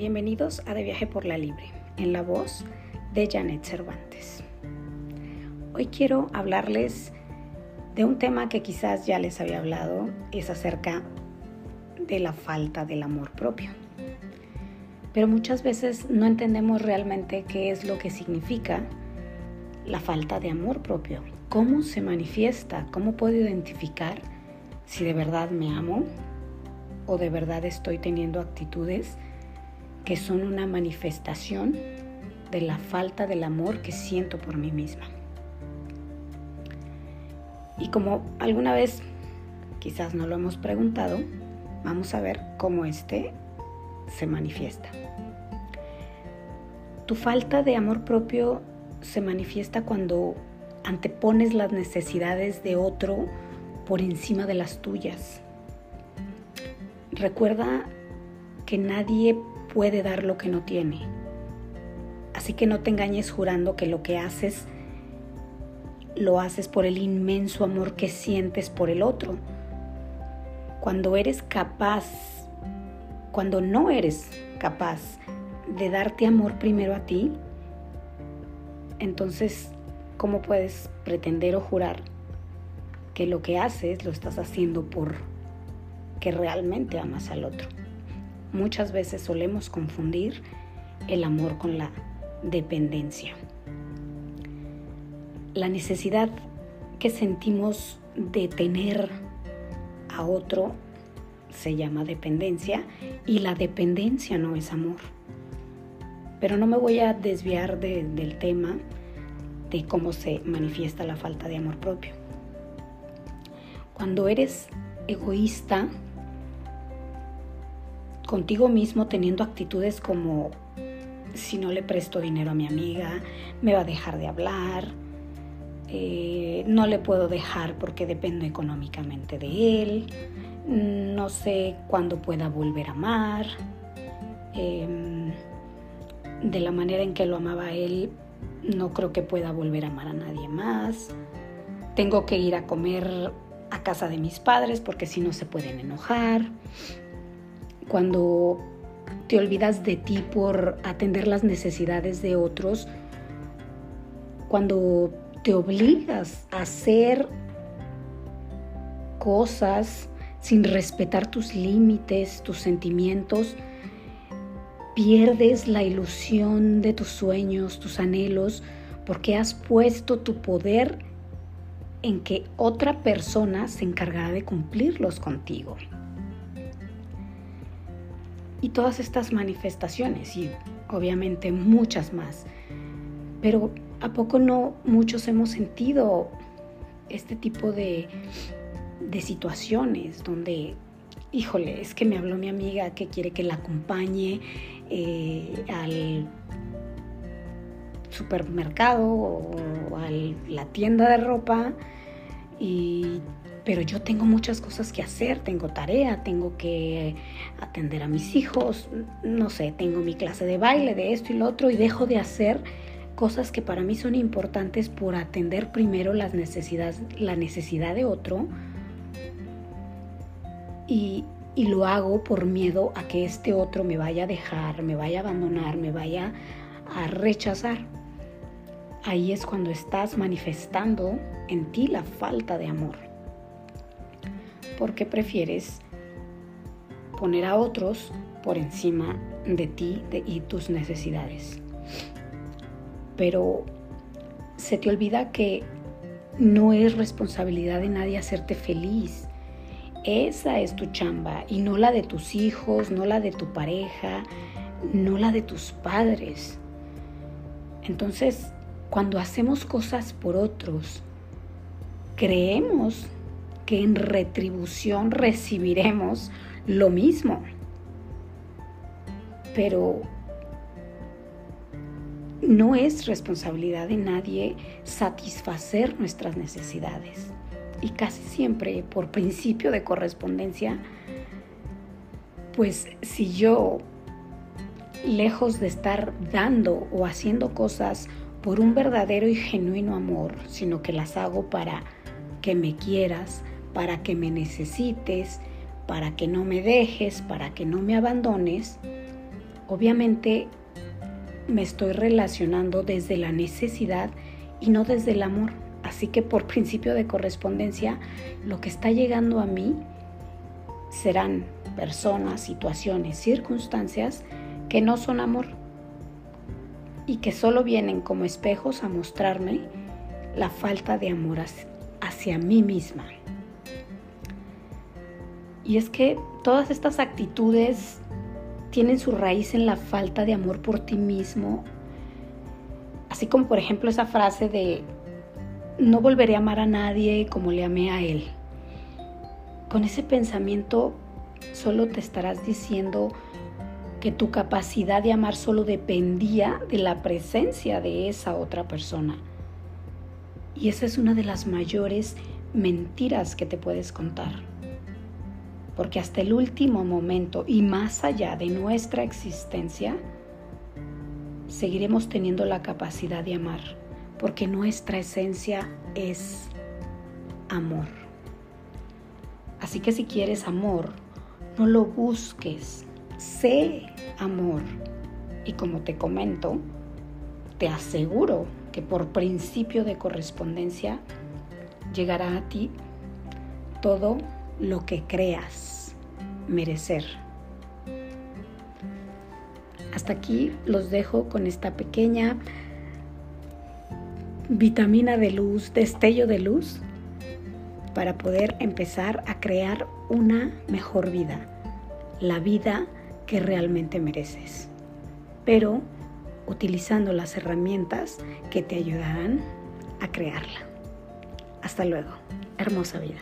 Bienvenidos a De Viaje por la Libre, en la voz de Janet Cervantes. Hoy quiero hablarles de un tema que quizás ya les había hablado, es acerca de la falta del amor propio. Pero muchas veces no entendemos realmente qué es lo que significa la falta de amor propio, cómo se manifiesta, cómo puedo identificar si de verdad me amo o de verdad estoy teniendo actitudes que son una manifestación de la falta del amor que siento por mí misma. Y como alguna vez quizás no lo hemos preguntado, vamos a ver cómo este se manifiesta. Tu falta de amor propio se manifiesta cuando antepones las necesidades de otro por encima de las tuyas. Recuerda que nadie puede dar lo que no tiene. Así que no te engañes jurando que lo que haces lo haces por el inmenso amor que sientes por el otro. Cuando eres capaz, cuando no eres capaz de darte amor primero a ti, entonces, ¿cómo puedes pretender o jurar que lo que haces lo estás haciendo por que realmente amas al otro? Muchas veces solemos confundir el amor con la dependencia. La necesidad que sentimos de tener a otro se llama dependencia y la dependencia no es amor. Pero no me voy a desviar del tema de cómo se manifiesta la falta de amor propio. Cuando eres egoísta, contigo mismo teniendo actitudes como si no le presto dinero a mi amiga, me va a dejar de hablar, eh, no le puedo dejar porque dependo económicamente de él, no sé cuándo pueda volver a amar, em, de la manera en que lo amaba él, no creo que pueda volver a amar a nadie más, tengo que ir a comer a casa de mis padres porque si no se pueden enojar cuando te olvidas de ti por atender las necesidades de otros, cuando te obligas a hacer cosas sin respetar tus límites, tus sentimientos, pierdes la ilusión de tus sueños, tus anhelos, porque has puesto tu poder en que otra persona se encargará de cumplirlos contigo y todas estas manifestaciones y obviamente muchas más. Pero ¿a poco no muchos hemos sentido este tipo de, de situaciones donde, híjole, es que me habló mi amiga que quiere que la acompañe eh, al supermercado o a la tienda de ropa y pero yo tengo muchas cosas que hacer, tengo tarea, tengo que atender a mis hijos, no sé, tengo mi clase de baile, de esto y lo otro, y dejo de hacer cosas que para mí son importantes por atender primero las necesidades, la necesidad de otro, y, y lo hago por miedo a que este otro me vaya a dejar, me vaya a abandonar, me vaya a rechazar. Ahí es cuando estás manifestando en ti la falta de amor porque prefieres poner a otros por encima de ti y tus necesidades. Pero se te olvida que no es responsabilidad de nadie hacerte feliz. Esa es tu chamba y no la de tus hijos, no la de tu pareja, no la de tus padres. Entonces, cuando hacemos cosas por otros, creemos que en retribución recibiremos lo mismo. Pero no es responsabilidad de nadie satisfacer nuestras necesidades. Y casi siempre, por principio de correspondencia, pues si yo, lejos de estar dando o haciendo cosas por un verdadero y genuino amor, sino que las hago para que me quieras, para que me necesites, para que no me dejes, para que no me abandones, obviamente me estoy relacionando desde la necesidad y no desde el amor. Así que por principio de correspondencia, lo que está llegando a mí serán personas, situaciones, circunstancias que no son amor y que solo vienen como espejos a mostrarme la falta de amor hacia mí misma. Y es que todas estas actitudes tienen su raíz en la falta de amor por ti mismo, así como por ejemplo esa frase de no volveré a amar a nadie como le amé a él. Con ese pensamiento solo te estarás diciendo que tu capacidad de amar solo dependía de la presencia de esa otra persona. Y esa es una de las mayores mentiras que te puedes contar. Porque hasta el último momento y más allá de nuestra existencia, seguiremos teniendo la capacidad de amar, porque nuestra esencia es amor. Así que si quieres amor, no lo busques, sé amor. Y como te comento, te aseguro que por principio de correspondencia llegará a ti todo lo que creas merecer. Hasta aquí los dejo con esta pequeña vitamina de luz, destello de luz, para poder empezar a crear una mejor vida, la vida que realmente mereces, pero utilizando las herramientas que te ayudarán a crearla. Hasta luego, hermosa vida.